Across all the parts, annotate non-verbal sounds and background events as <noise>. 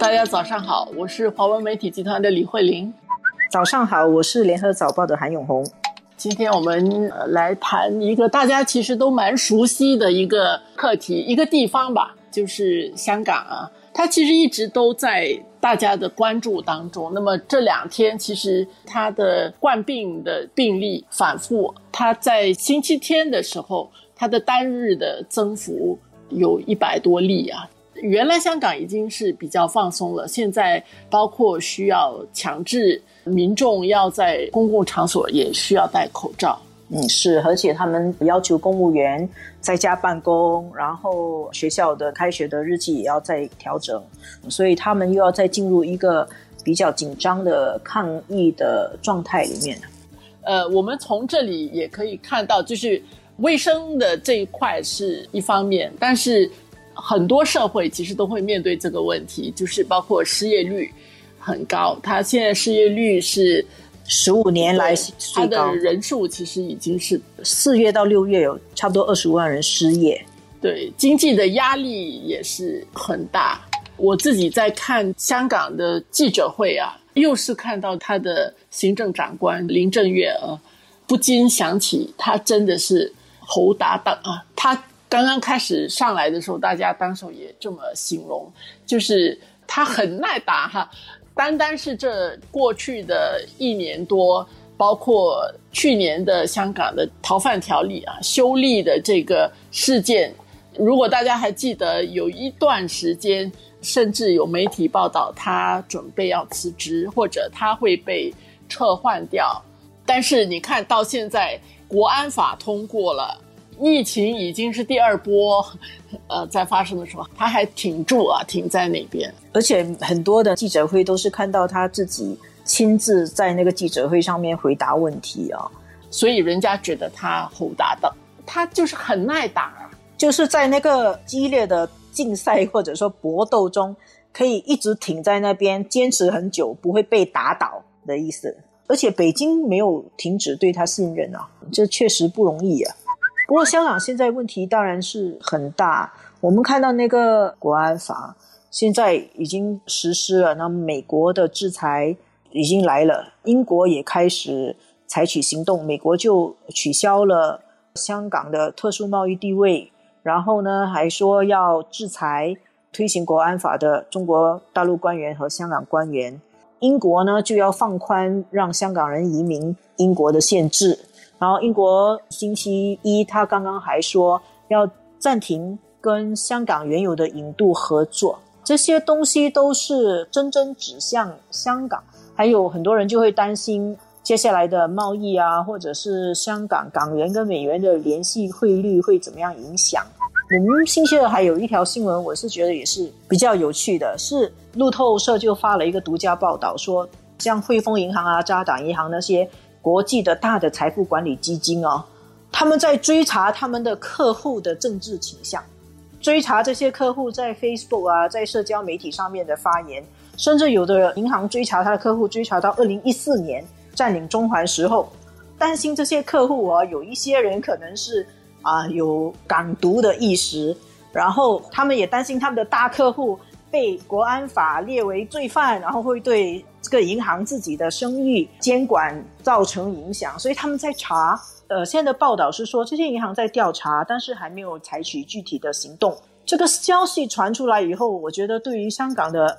大家早上好，我是华文媒体集团的李慧玲。早上好，我是联合早报的韩永红。今天我们来谈一个大家其实都蛮熟悉的一个课题，一个地方吧，就是香港啊。它其实一直都在大家的关注当中。那么这两天，其实它的冠病的病例反复，它在星期天的时候，它的单日的增幅有一百多例啊。原来香港已经是比较放松了，现在包括需要强制民众要在公共场所也需要戴口罩。嗯，是，而且他们要求公务员在家办公，然后学校的开学的日期也要再调整，所以他们又要再进入一个比较紧张的抗疫的状态里面。呃，我们从这里也可以看到，就是卫生的这一块是一方面，但是很多社会其实都会面对这个问题，就是包括失业率很高，它现在失业率是。十五年来，它的人数其实已经是四月到六月有差不多二十五万人失业。对，经济的压力也是很大。我自己在看香港的记者会啊，又是看到他的行政长官林郑月娥，不禁想起他真的是侯搭档啊。他刚刚开始上来的时候，大家当时也这么形容，就是他很耐打哈。单单是这过去的一年多，包括去年的香港的逃犯条例啊修例的这个事件，如果大家还记得，有一段时间甚至有媒体报道他准备要辞职，或者他会被撤换掉。但是你看到现在国安法通过了。疫情已经是第二波，呃，在发生的时候，他还挺住啊，挺在那边。而且很多的记者会都是看到他自己亲自在那个记者会上面回答问题啊，所以人家觉得他吼打的，他就是很耐打，就是在那个激烈的竞赛或者说搏斗中，可以一直挺在那边坚持很久，不会被打倒的意思。而且北京没有停止对他信任啊，这确实不容易啊。不过，香港现在问题当然是很大。我们看到那个国安法现在已经实施了，那美国的制裁已经来了，英国也开始采取行动，美国就取消了香港的特殊贸易地位，然后呢，还说要制裁推行国安法的中国大陆官员和香港官员。英国呢，就要放宽让香港人移民英国的限制。然后，英国星期一，他刚刚还说要暂停跟香港原有的引渡合作，这些东西都是真正指向香港。还有很多人就会担心接下来的贸易啊，或者是香港港元跟美元的联系汇率会怎么样影响。我们星期二还有一条新闻，我是觉得也是比较有趣的，是路透社就发了一个独家报道，说像汇丰银行啊、渣打银行那些。国际的大的财富管理基金哦，他们在追查他们的客户的政治倾向，追查这些客户在 Facebook 啊，在社交媒体上面的发言，甚至有的银行追查他的客户，追查到二零一四年占领中环时候，担心这些客户啊，有一些人可能是啊有港独的意识，然后他们也担心他们的大客户被国安法列为罪犯，然后会对。这个银行自己的声誉监管造成影响，所以他们在查。呃，现在的报道是说，这些银行在调查，但是还没有采取具体的行动。这个消息传出来以后，我觉得对于香港的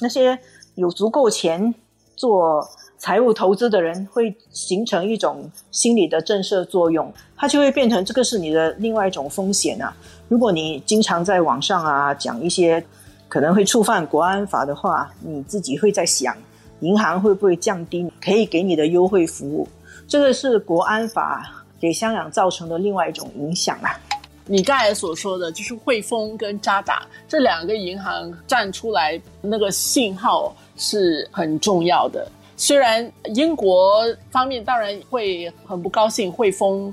那些有足够钱做财务投资的人，会形成一种心理的震慑作用。它就会变成这个是你的另外一种风险啊。如果你经常在网上啊讲一些可能会触犯国安法的话，你自己会在想。银行会不会降低可以给你的优惠服务？这个是国安法给香港造成的另外一种影响啊。你刚才所说的就是汇丰跟渣打这两个银行站出来，那个信号是很重要的。虽然英国方面当然会很不高兴汇丰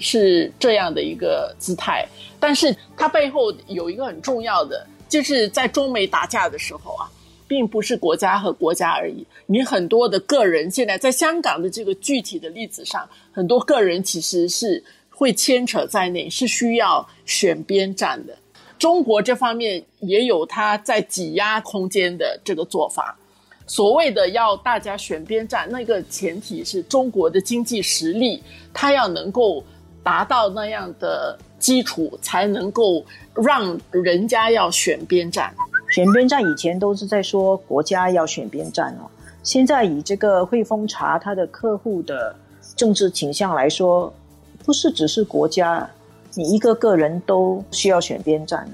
是这样的一个姿态，但是它背后有一个很重要的，就是在中美打架的时候啊。并不是国家和国家而已，你很多的个人现在在香港的这个具体的例子上，很多个人其实是会牵扯在内，是需要选边站的。中国这方面也有他在挤压空间的这个做法。所谓的要大家选边站，那个前提是中国的经济实力，它要能够达到那样的基础，才能够让人家要选边站。选边站以前都是在说国家要选边站哦，现在以这个汇丰茶它的客户的政治倾向来说，不是只是国家，你一个个人都需要选边站，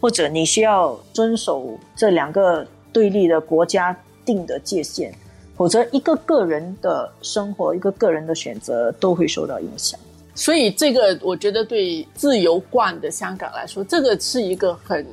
或者你需要遵守这两个对立的国家定的界限，否则一个个人的生活、一个个人的选择都会受到影响。所以这个我觉得对自由惯的香港来说，这个是一个很。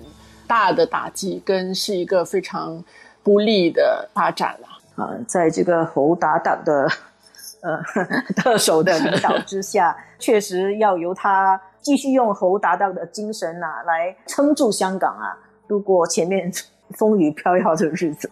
大的打击跟是一个非常不利的发展了啊，在这个侯达党的 <laughs> 呃 <laughs> 特首的领导之下，<laughs> 确实要由他继续用侯达党的精神呐来撑住香港啊，度过前面风雨飘摇的日子。